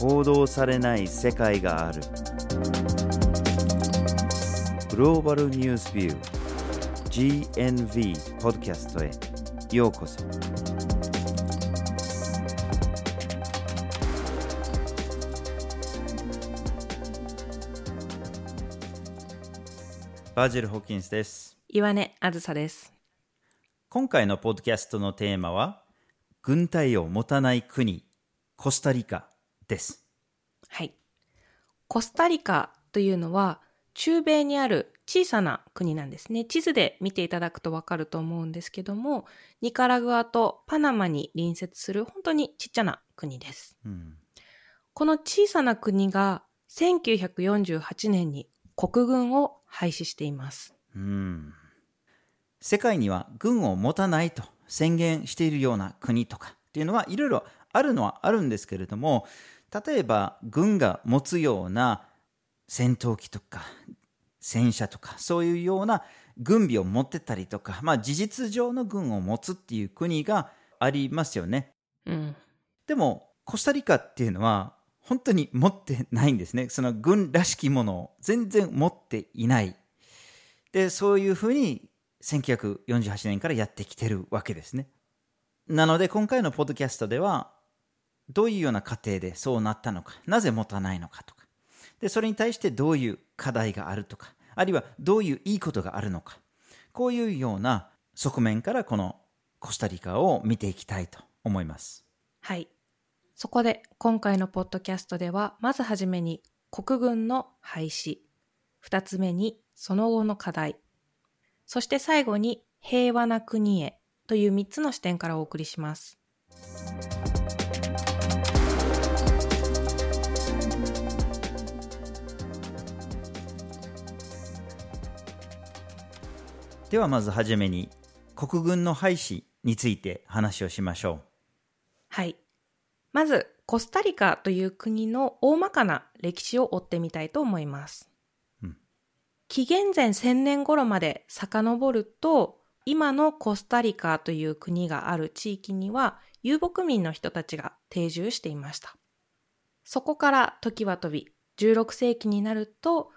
報道されない世界がある。グローバルニュースビュー GNV ポッドキャストへ。ようこそ。バージル・ホーキンスです。岩根あずさです。今回のポッドキャストのテーマは軍隊を持たない国コスタリカですはい。コスタリカというのは中米にある小さな国なんですね。地図で見ていただくとわかると思うんですけども、ニカラグアとパナマに隣接する本当にちっちゃな国です。うんこの小さな国が1948年に国軍を廃止しています。うん世界には軍を持たないと宣言しているような国とかっていうのはいろいろあるのはあるんですけれども例えば軍が持つような戦闘機とか戦車とかそういうような軍備を持ってたりとか、まあ、事実上の軍を持つっていう国がありますよね。うん。でもコスタリカっていうのは本当に持ってないんですね。その軍らしきものを全然持っていない。で、そういうふうに1948年からやってきてるわけですね。なので今回のポッドキャストではどういうような過程でそうなったのか、なぜ持たないのかとか、で、それに対してどういう課題があるとか、あるいはどういういいことがあるのか、こういうような側面からこのコスタリカを見ていきたいと思います。はい。そこで今回のポッドキャストでは、まずはじめに国軍の廃止、二つ目にその後の課題、そして最後に平和な国へという三つの視点からお送りします。ではまずはじめに国軍の廃止について話をしましょはい。まず、コスタリカという国の大まかな歴史を追ってみたいと思います。うん紀元前1000年頃まで遡ると、今のコスタリカという国がある地域には遊牧民の人たちが定住していました。そこから時は飛び、16世紀になると、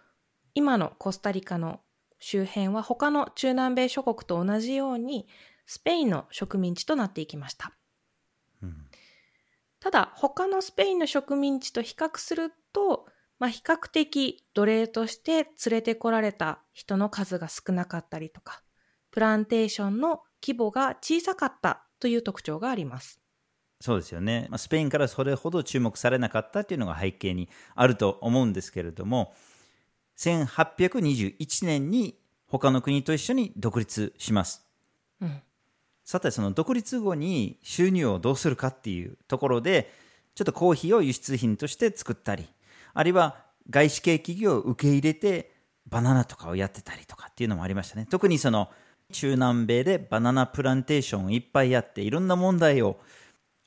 今のコスタリカの周辺は他の中南米諸国と同じようにスペインの植民地となっていきました。う。ただ他のスペインの植民地と比較すると、まあ、比較的奴隷として連れてこられた人の数が少なかったりとかプランテーションの規模が小さかったという特徴があります。そうですよね。まあスペインからそれほど注目されなかったっていうのが背景にあると思うんですけれども、1821年に他の国と一緒に独立します。うんさて、その独立後に収入をどうするかっていうところで、ちょっとコーヒーを輸出品として作ったり、あるいは外資系企業を受け入れてバナナとかをやってたりとかっていうのもありましたね。特にその中南米でバナナプランテーションをいっぱいやっていろんな問題を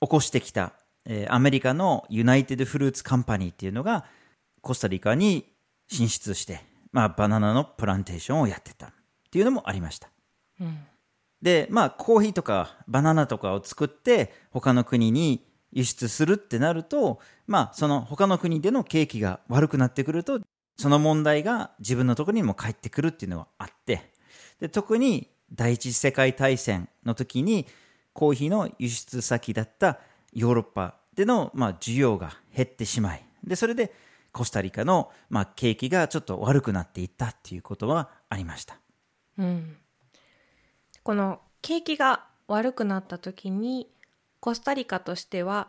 起こしてきた、えーアメリカのユナイテッドフルーツカンパニーっていうのがコスタリカに進出して、まあ、バナナのプランテーションをやってたっていうのもありました。うんで、まあ、コーヒーとかバナナとかを作って他の国に輸出するってなると、まあ、その他の国での景気が悪くなってくると、その問題が自分のところにも返ってくるっていうのがあって、で特に第一次世界大戦の時にコーヒーの輸出先だったヨーロッパでの、まあ、需要が減ってしまい、で、それでコスタリカの、まあ、景気がちょっと悪くなっていったっていうことはありました。うんこの景気が悪くなった時にコスタリカとしては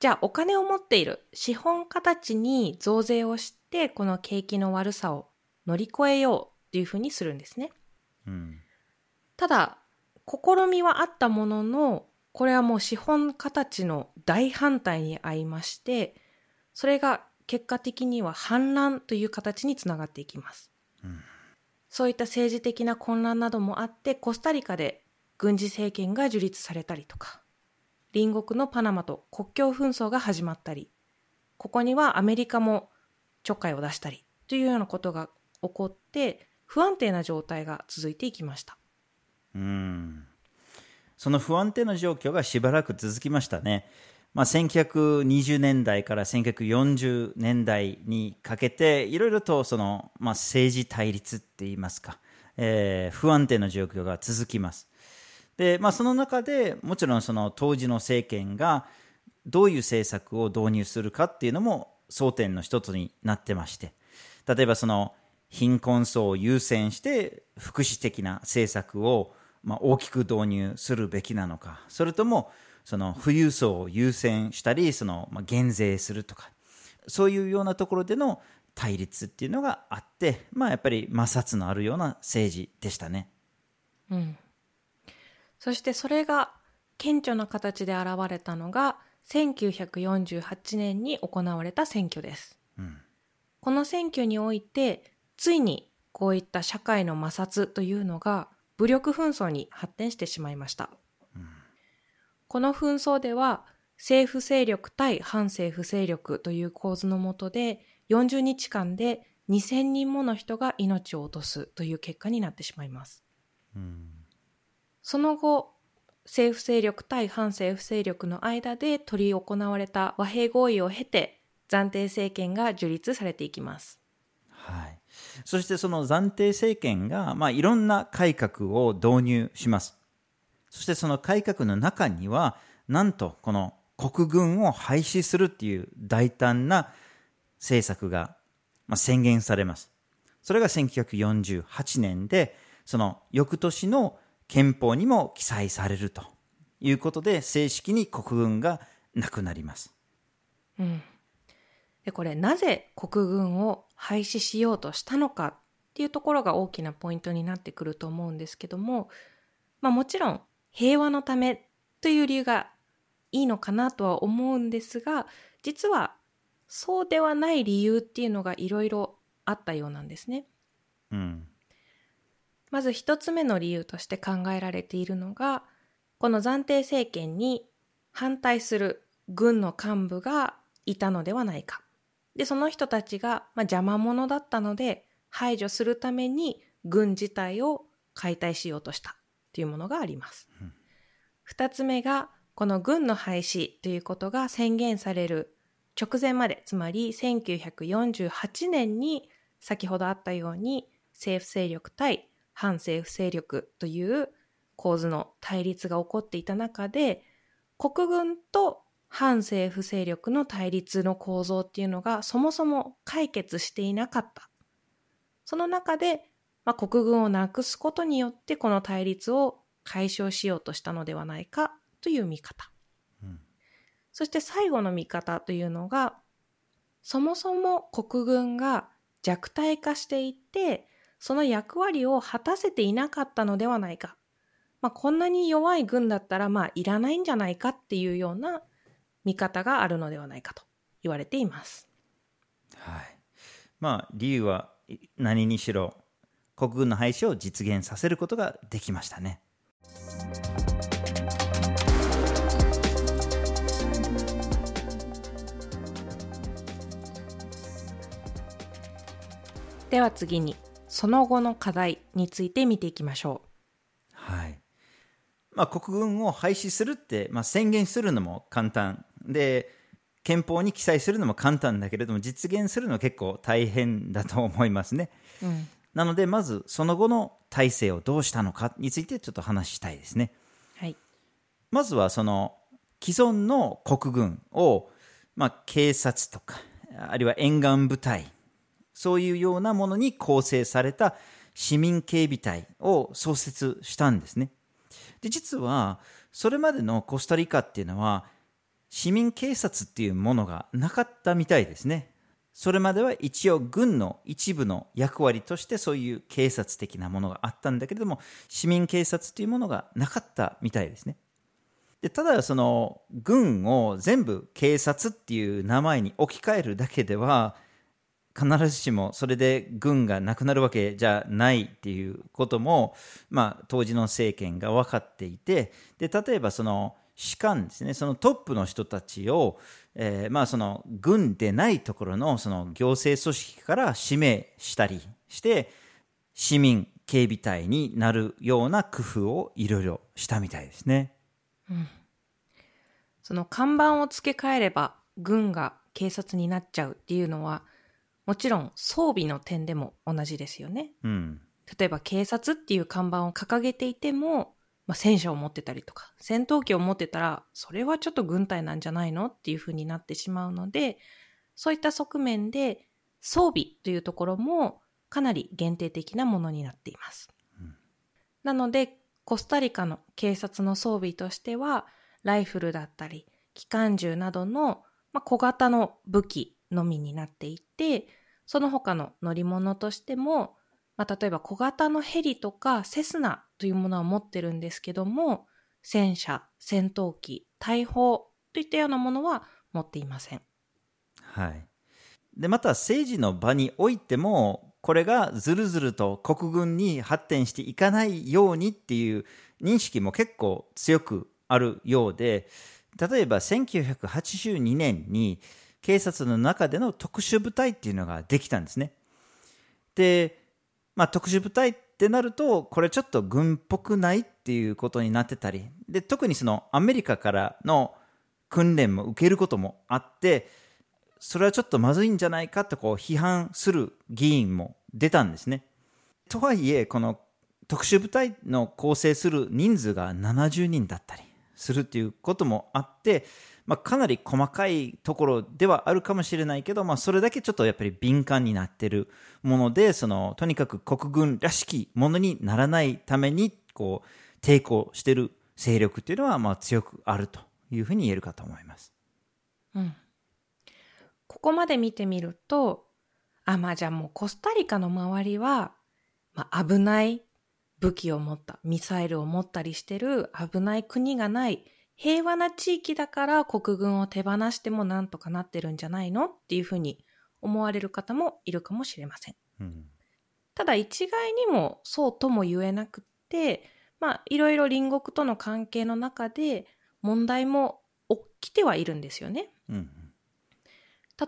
じゃあお金を持っている資本家たちに増税をしてこの景気の悪さを乗り越えようっていうふうにするんですね。うん。ただ試みはあったもののこれはもう資本家たちの大反対に遭いましてそれが結果的には反乱という形につながっていきます、うんそういった政治的な混乱などもあってコスタリカで軍事政権が樹立されたりとか隣国のパナマと国境紛争が始まったりここにはアメリカもちょっかいを出したりというようなことが起こって不安定な状態が続いていきました。うん。その不安定な状況がしばらく続きましたね。まあ、1920年代から1940年代にかけていろいろとその、まあ、政治対立って言いますか、えー、不安定な状況が続きます。で、まあ、その中でもちろんその当時の政権がどういう政策を導入するかっていうのも争点の一つになってまして例えばその貧困層を優先して福祉的な政策をまあ大きく導入するべきなのかそれともその富裕層を優先したりそのまあ減税するとかそういうようなところでの対立っていうのがあって、まあ、やっぱり摩擦のあるような政治でしたね。うん、そしてそれが顕著な形で現れたのが1948年に行われた選挙です。うん、この選挙においてついにこういった社会の摩擦というのが武力紛争に発展してしまいました。うん、この紛争では政府勢力対反政府勢力という構図のもとで40日間で2000人もの人が命を落とすという結果になってしまいます。うん、その後、政府勢力対反政府勢力の間で取り行われた和平合意を経て暫定政権が樹立されていきます。はい。そしてその暫定政権が、まあ、いろんな改革を導入します。そしてその改革の中には、なんとこの国軍を廃止するっていう大胆な政策が宣言されます。それが1948年で、その翌年の憲法にも記載されるということで、正式に国軍がなくなります。うん。で、これなぜ国軍を廃止しようとしたのかっていうところが大きなポイントになってくると思うんですけども、まあもちろん平和のためという理由がいいのかなとは思うんですが、実はそうではない理由っていうのがいろいろあったようなんですね。うん、まず一つ目の理由として考えられているのがこの暫定政権に反対する軍の幹部がいたのではないか。でその人たちが、まあ、邪魔者だったので排除するために軍自体を解体しようとしたというものがあります。二、うん、つ目がこの軍の廃止ということが宣言される直前まで、つまり1948年に先ほどあったように政府勢力対反政府勢力という構図の対立が起こっていた中で、国軍と反政府勢力の対立の構造っていうのがそもそも解決していなかった。その中で、まあ、国軍をなくすことによってこの対立を解消しようとしたのではないかという見方。そして最後の見方というのが、そもそも国軍が弱体化していて、その役割を果たせていなかったのではないか。まあ、こんなに弱い軍だったら、まあ、いらないんじゃないかっていうような見方があるのではないかと言われています。はい。まあ、理由は何にしろ、国軍の廃止を実現させることができましたね。では次にその後の課題について見ていきましょう。はい。まあ、国軍を廃止するって、まあ、宣言するのも簡単で憲法に記載するのも簡単だけれども実現するのは結構大変だと思いますね。うん、なのでまずその後の体制をどうしたのかについてちょっと話したいですね。はい、まずはその既存の国軍を、まあ、警察とかあるいは沿岸部隊そういうようなものに構成された市民警備隊を創設したんですね。で実はそれまでのコスタリカっていうのは市民警察っていうものがなかったみたいですね。それまでは一応軍の一部の役割としてそういう警察的なものがあったんだけれども市民警察というものがなかったみたいですね。でただその軍を全部警察っていう名前に置き換えるだけでは必ずしもそれで軍がなくなるわけじゃないっていうことも、まあ、当時の政権が分かっていてで例えばその士官ですねそのトップの人たちを、えー、まあその軍でないところのその行政組織から指名したりして市民警備隊になるような工夫をいろいろしたみたいですね。うんその看板を付け替えれば軍が警察になっちゃうっていうのは、もちろん装備の点でも同じですよね。うん。例えば警察っていう看板を掲げていても、まあ、戦車を持ってたりとか、戦闘機を持ってたら、それはちょっと軍隊なんじゃないのっていう風になってしまうので、そういった側面で装備というところもかなり限定的なものになっています。なので、コスタリカの警察の装備としては、ライフルだったり、機関銃などの、まあ、小型の武器のみになっていて、その他の乗り物としても、まあ、例えば小型のヘリとかセスナというものは持ってるんですけども、戦車、戦闘機、大砲といったようなものは持っていません。はい。で、また政治の場においても、これがずるずると国軍に発展していかないようにっていう認識も結構強くあるようで、例えば1982年に警察の中での特殊部隊っていうのができたんですね。で、まあ、特殊部隊っってなると、これちょっと軍っぽくないっていうことになってたり、で、特にそのアメリカからの訓練も受けることもあって、それはちょっとまずいんじゃないかとこう批判する議員も出たんですね。とはいえ、この特殊部隊の構成する人数が70人だったりするっていうこともあって、まあ、かなり細かいところではあるかもしれないけど、まあ、それだけちょっとやっぱり敏感になってるもので、その、とにかく国軍らしきものにならないために、こう、抵抗してる勢力っていうのは、まあ、強くあるというふうに言えるかと思います。うん。ここまで見てみると、あ、まあじゃあもうコスタリカの周りは、まあ危ない武器を持った、ミサイルを持ったりしてる危ない国がない、平和な地域だから国軍を手放してもなんとかなってるんじゃないのっていうふうに思われる方もいるかもしれません。うん。ただ一概にもそうとも言えなくって、まあいろいろ隣国との関係の中で問題も起きてはいるんですよね。うん。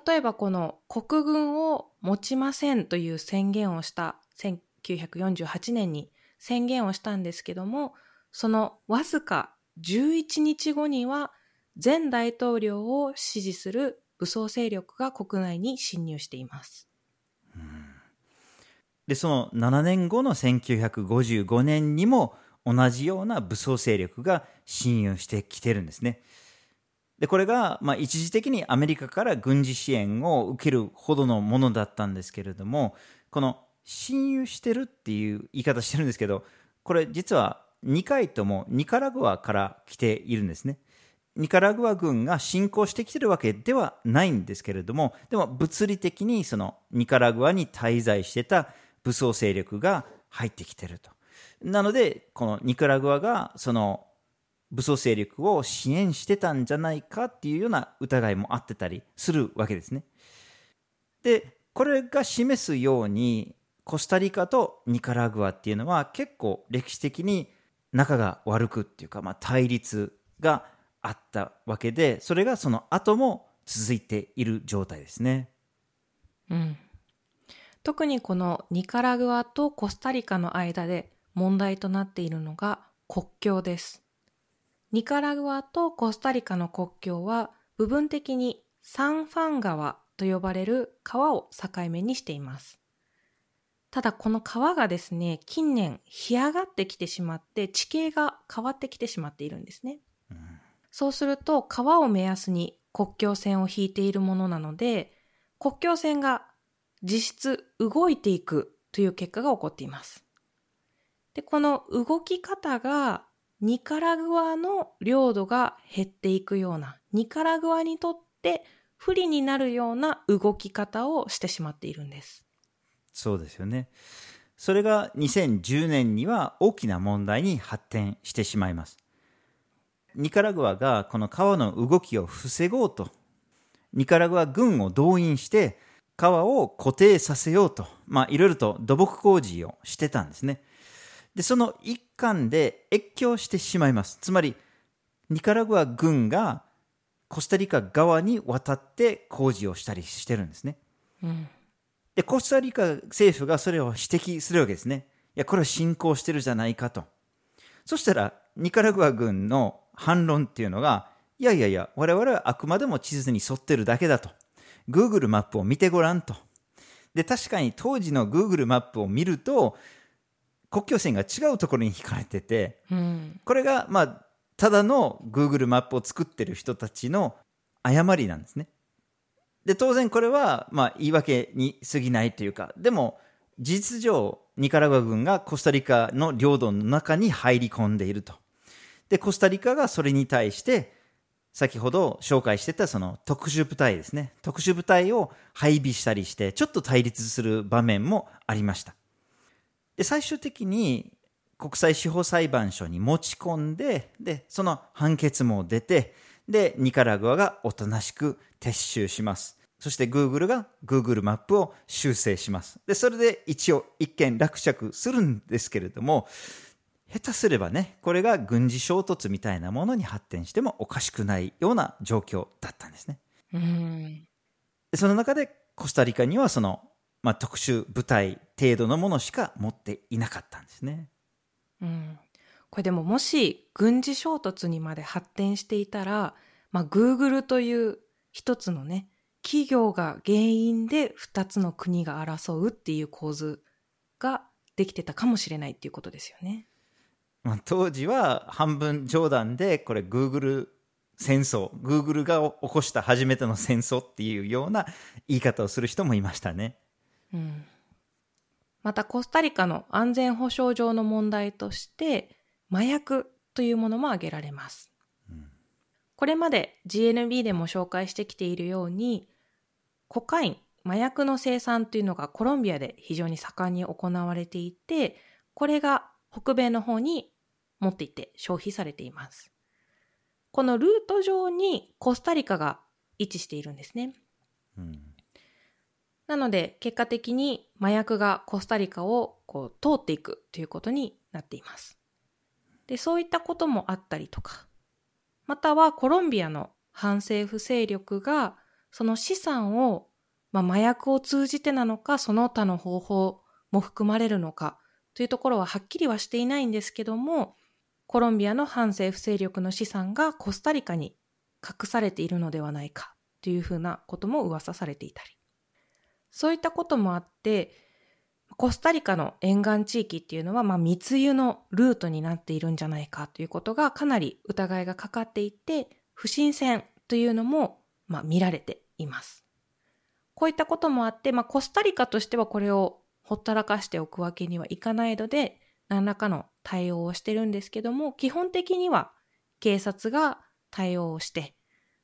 例えばこの国軍を持ちませんという宣言をした1948年に宣言をしたんですけども、そのわずか11日後には前大統領を支持する武装勢力が国内に侵入しています。で、その7年後の1955年にも同じような武装勢力が侵入してきてるんですね。で、これが、まあ、一時的にアメリカから軍事支援を受けるほどのものだったんですけれども、この侵入してるっていう言い方してるんですけど、これ実は2回ともニカラグアから来ているんですね。ニカラグア軍が侵攻してきてるわけではないんですけれども、でも物理的にそのニカラグアに滞在してた武装勢力が入ってきてると。なので、このニカラグアがその武装勢力を支援してたんじゃないかっていうような疑いもあってたりするわけですね。で、これが示すように、コスタリカとニカラグアっていうのは結構歴史的に仲が悪くっていうか、まあ、対立があったわけで、それがその後も続いている状態ですね。うん。特にこのニカラグアとコスタリカの間で問題となっているのが国境です。ニカラグアとコスタリカの国境は部分的にサンファン川と呼ばれる川を境目にしています。ただこの川がですね、近年干上がってきてしまって地形が変わってきてしまっているんですね。そうすると川を目安に国境線を引いているものなので、国境線が実質動いていくという結果が起こっています。で、この動き方がニカラグアの領土が減っていくような、ニカラグアにとって不利になるような動き方をしてしまっているんです。そうですよね。それが2010年には大きな問題に発展してしまいます。ニカラグアがこの川の動きを防ごうと、ニカラグア軍を動員して川を固定させようと、まあいろいろと土木工事をしてたんですね。で、その一環で越境してしまいます。つまり、ニカラグア軍がコスタリカ側に渡って工事をしたりしてるんですね。うん。で、コスタリカ政府がそれを指摘するわけですね。いや、これは侵攻してるじゃないかと。そしたら、ニカラグア軍の反論っていうのが、いやいやいや、我々はあくまでも地図に沿ってるだけだと。Google マップを見てごらんと。で、確かに当時の Google マップを見ると、国境線が違うところに引かれてて、うん。これが、まあ、ただの Google マップを作ってる人たちの誤りなんですね。で、当然これは、まあ、言い訳に過ぎないというか、でも、事実上、ニカラグア軍がコスタリカの領土の中に入り込んでいると。で、コスタリカがそれに対して、先ほど紹介してたその特殊部隊ですね。特殊部隊を配備したりして、ちょっと対立する場面もありました。で、最終的に国際司法裁判所に持ち込んで、で、その判決も出て、で、ニカラグアがおとなしく撤収します。そして Google が Google マップを修正します。で、それで一応一件落着するんですけれども、下手すればね、これが軍事衝突みたいなものに発展してもおかしくないような状況だったんですね。うん。でその中でコスタリカにはその、まあ、特殊部隊程度のものしか持っていなかったんですね。うん。これでももし軍事衝突にまで発展していたら、まあ、Google という一つのね、企業が原因で二つの国が争うっていう構図ができてたかもしれないっていうことですよね。まあ、当時は半分冗談でこれ Google 戦争 Google が起こした初めての戦争っていうような言い方をする人もいましたね。うん。またコスタリカの安全保障上の問題として麻薬というものも挙げられます。これまで GNB でも紹介してきているようにコカイン、麻薬の生産というのがコロンビアで非常に盛んに行われていて、これが北米の方に持っていって消費されています。このルート上にコスタリカが位置しているんですね。うんなので結果的に麻薬がコスタリカをこう通っていくということになっています。で、そういったこともあったりとか、またはコロンビアの反政府勢力がその資産を、まあ、麻薬を通じてなのかその他の方法も含まれるのかというところははっきりはしていないんですけども、コロンビアの反政府勢力の資産がコスタリカに隠されているのではないかというふうなことも噂されていたり。そういったこともあって、コスタリカの沿岸地域っていうのは、まあ、密輸のルートになっているんじゃないかということがかなり疑いがかかっていて、不審船というのも、まあ、見られています。こういったこともあって、まあ、コスタリカとしてはこれをほったらかしておくわけにはいかないので、何らかの対応をしてるんですけども、基本的には警察が対応をして、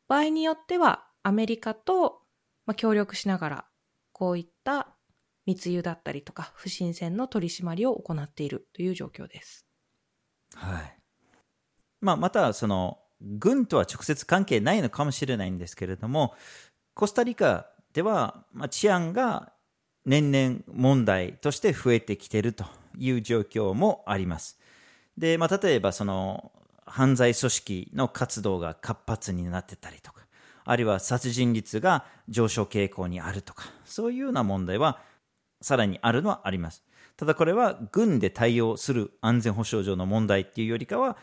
場合によってはアメリカと、協力しながらこういった密輸だったりとか不審船の取り締まりを行っているという状況です。はいまあ、またその軍とは直接関係ないのかもしれないんですけれどもコスタリカでは、まあ、治安が年々問題として増えてきているという状況もあります。で、まあ、例えばその犯罪組織の活動が活発になってたりとかあるいは殺人率が上昇傾向にあるとかそういうような問題はさらにあるのはあります。ただこれは軍で対応する安全保障上の問題っていうよりかは、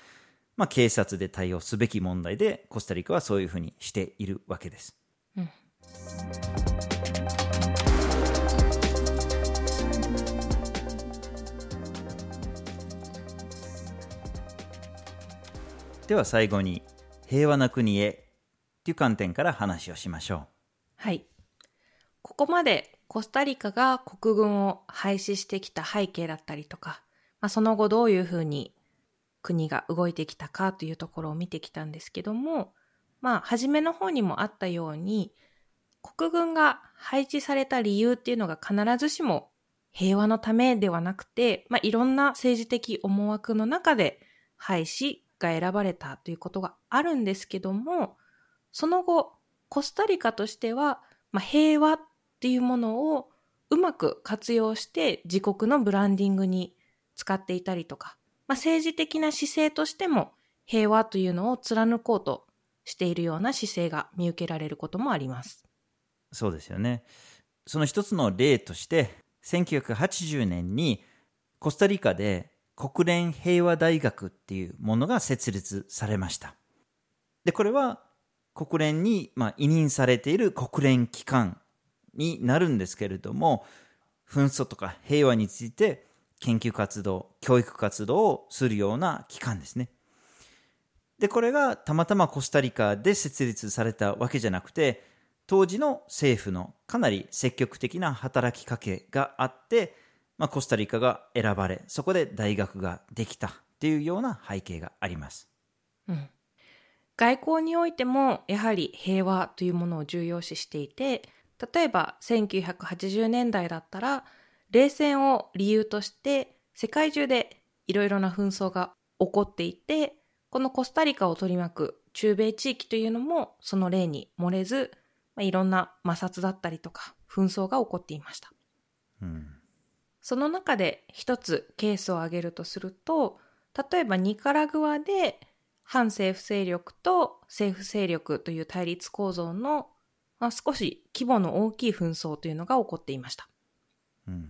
まあ、警察で対応すべき問題でコスタリカはそういうふうにしているわけです。うんでは最後に平和な国へという観点から話をしましょうはい。ここまでコスタリカが国軍を廃止してきた背景だったりとか、まあ、その後どういうふうに国が動いてきたかというところを見てきたんですけども、まあ、初めの方にもあったように、国軍が配置された理由っていうのが必ずしも平和のためではなくて、まあ、いろんな政治的思惑の中で廃止が選ばれたということがあるんですけども、その後、コスタリカとしては、まあ、平和っていうものをうまく活用して自国のブランディングに使っていたりとか、まあ、政治的な姿勢としても平和というのを貫こうとしているような姿勢が見受けられることもあります。そうですよね。その一つの例として、1980年にコスタリカで国連平和大学っていうものが設立されました。で、これは国連に、まあ、委任されている国連機関になるんですけれども、紛争とか平和について研究活動、教育活動をするような機関ですね。で、これがたまたまコスタリカで設立されたわけじゃなくて、当時の政府のかなり積極的な働きかけがあって、まあ、コスタリカが選ばれ、そこで大学ができたっていうような背景があります。うん。外交においてもやはり平和というものを重要視していて、例えば1980年代だったら冷戦を理由として世界中でいろいろな紛争が起こっていてこのコスタリカを取り巻く中米地域というのもその例に漏れず、まあ、いろんな摩擦だったりとか紛争が起こっていました、うん、その中で一つケースを挙げるとすると例えばニカラグアで反政府勢力と政府勢力という対立構造のまあ、少し規模の大きい紛争というのが起こっていました。うん、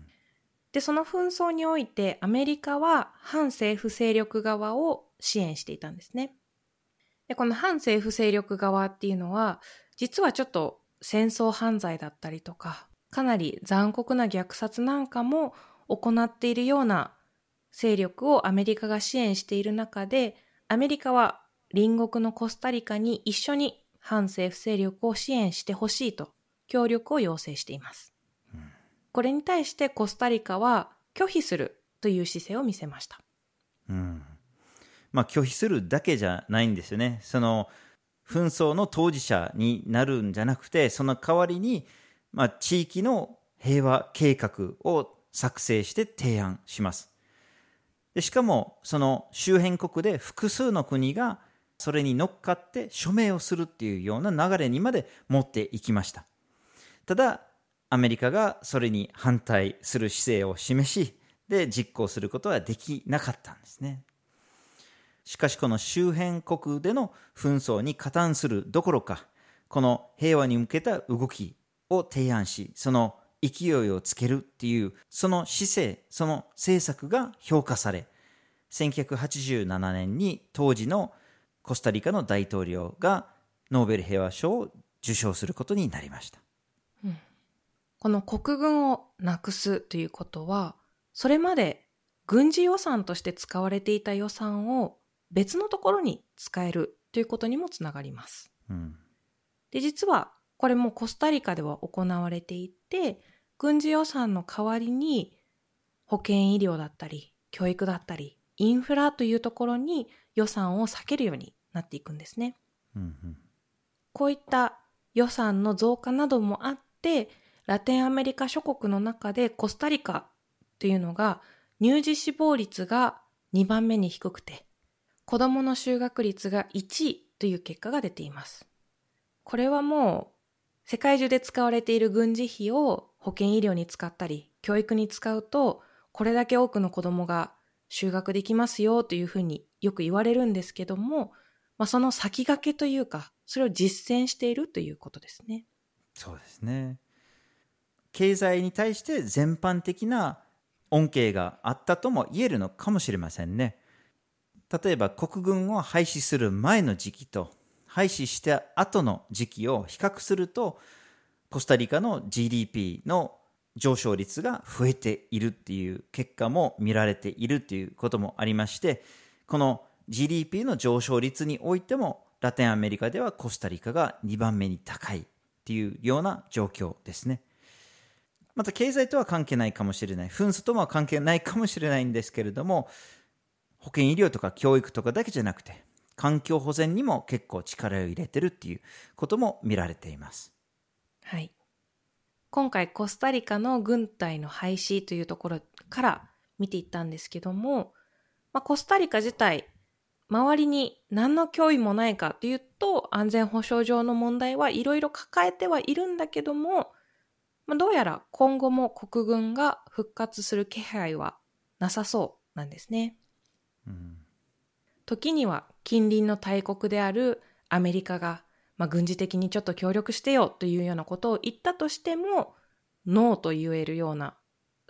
で、その紛争においてアメリカは反政府勢力側を支援していたんですね。で、この反政府勢力側っていうのは、実はちょっと戦争犯罪だったりとか、かなり残酷な虐殺なんかも行っているような勢力をアメリカが支援している中で、アメリカは隣国のコスタリカに一緒に反政府勢力を支援してほしいと協力を要請しています。うん、これに対してコスタリカは拒否するという姿勢を見せました。うん。まあ拒否するだけじゃないんですよね。その紛争の当事者になるんじゃなくて、その代わりに、まあ、地域の平和計画を作成して提案します。でしかも、その周辺国で複数の国がそれに乗っかって署名をするっていうような流れにまで持っていきました。ただ、アメリカがそれに反対する姿勢を示し、で、実行することはできなかったんですね。しかしこの周辺国での紛争に加担するどころか、この平和に向けた動きを提案し、その勢いをつけるっていう、その姿勢、その政策が評価され、1987年に当時のコスタリカの大統領がノーベル平和賞を受賞することになりました。うん、この国軍をなくすということは、それまで軍事予算として使われていた予算を別のところに使えるということにもつながります。うん、で、実はこれもコスタリカでは行われていて、軍事予算の代わりに保健医療だったり、教育だったり、インフラというところに予算を避けるようになっていくんですね。うんうん、こういった予算の増加などもあって、ラテンアメリカ諸国の中でコスタリカというのが乳児死亡率が2番目に低くて、子供の就学率が1位という結果が出ています。これはもう世界中で使われている軍事費を保健医療に使ったり、教育に使うと、これだけ多くの子供が就学できますよというふうによく言われるんですけども、まあ、その先駆けというか、それを実践しているということですね。そうですね。経済に対して全般的な恩恵があったとも言えるのかもしれませんね。例えば国軍を廃止する前の時期と廃止した後の時期を比較するとコスタリカの GDP の上昇率が増えているっていう結果も見られているっていうこともありまして、この GDP の上昇率においても、ラテンアメリカではコスタリカが2番目に高いっていうような状況ですね。また経済とは関係ないかもしれない。紛争とは関係ないかもしれないんですけれども、保健医療とか教育とかだけじゃなくて、環境保全にも結構力を入れてるっていうことも見られています。はい。今回コスタリカの軍隊の廃止というところから見ていったんですけども、まあ、コスタリカ自体、周りに何の脅威もないかというと、安全保障上の問題はいろいろ抱えてはいるんだけども、まあ、どうやら今後も国軍が復活する気配はなさそうなんですね。うん、時には近隣の大国であるアメリカがまあ、軍事的にちょっと協力してよというようなことを言ったとしても、ノーと言えるような、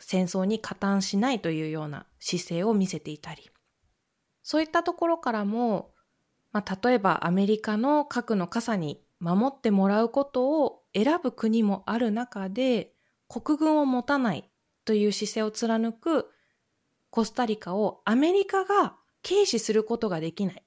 戦争に加担しないというような姿勢を見せていたり、そういったところからも、まあ、例えばアメリカの核の傘に守ってもらうことを選ぶ国もある中で国軍を持たないという姿勢を貫くコスタリカをアメリカが軽視することができない。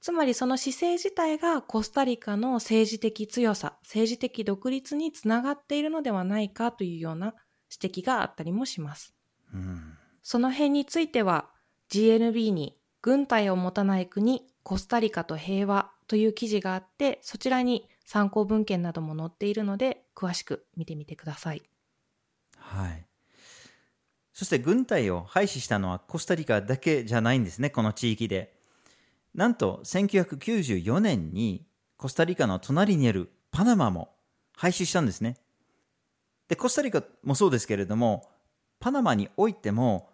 つまりその姿勢自体がコスタリカの政治的強さ、政治的独立につながっているのではないかというような指摘があったりもします。うん、その辺については GNB に軍隊を持たない国コスタリカと平和という記事があってそちらに参考文献なども載っているので詳しく見てみてください。はい。そして軍隊を廃止したのはコスタリカだけじゃないんですね、この地域で。なんと1994年にコスタリカの隣にあるパナマも廃止したんですね。で、コスタリカもそうですけれども、パナマにおいても、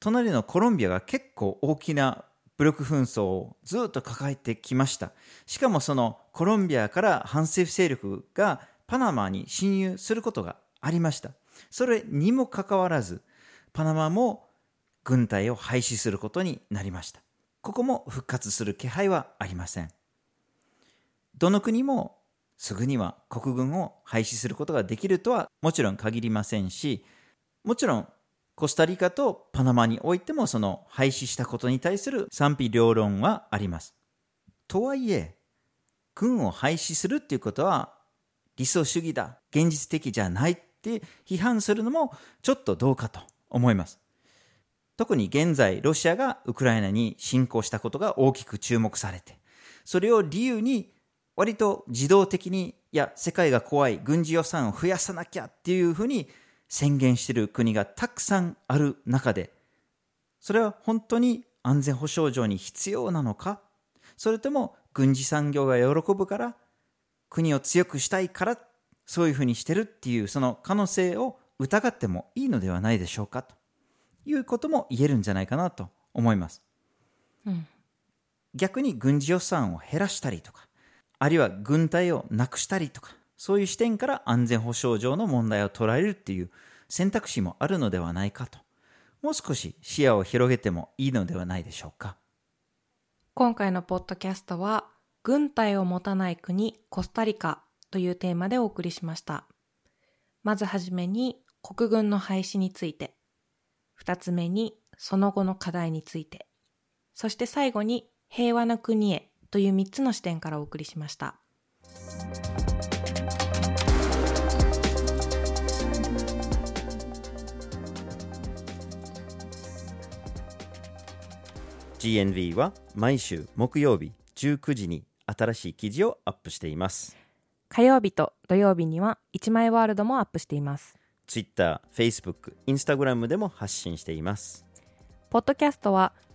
隣のコロンビアが結構大きな武力紛争をずっと抱えてきました。しかもそのコロンビアから反政府勢力がパナマに侵入することがありました。それにもかかわらず、パナマも軍隊を廃止することになりました。ここも復活する気配はありません。どの国もすぐには国軍を廃止することができるとはもちろん限りませんし、もちろんコスタリカとパナマにおいてもその廃止したことに対する賛否両論はあります。とはいえ、軍を廃止するっていうことは理想主義だ、現実的じゃないって批判するのもちょっとどうかと思います。特に現在、ロシアがウクライナに侵攻したことが大きく注目されて、それを理由に割と自動的に、いや、世界が怖い、軍事予算を増やさなきゃっていうふうに宣言している国がたくさんある中で、それは本当に安全保障上に必要なのか？それとも軍事産業が喜ぶから国を強くしたいからそういうふうにしてるっていうその可能性を疑ってもいいのではないでしょうか？ということも言えるんじゃないかなと思います。うん、逆に軍事予算を減らしたりとか、あるいは軍隊をなくしたりとか、そういう視点から安全保障上の問題を捉えるっていう選択肢もあるのではないかと、もう少し視野を広げてもいいのではないでしょうか。今回のポッドキャストは、軍隊を持たない国コスタリカというテーマでお送りしました。まずはじめに国軍の廃止について、二つ目にその後の課題について、そして最後に平和な国へという三つの視点からお送りしました。GNV は毎週木曜日19時に新しい記事をアップしています。火曜日と土曜日には1枚ワールドもアップしています。Twitter、Facebook、Instagram でも発信しています。ポッドキャストは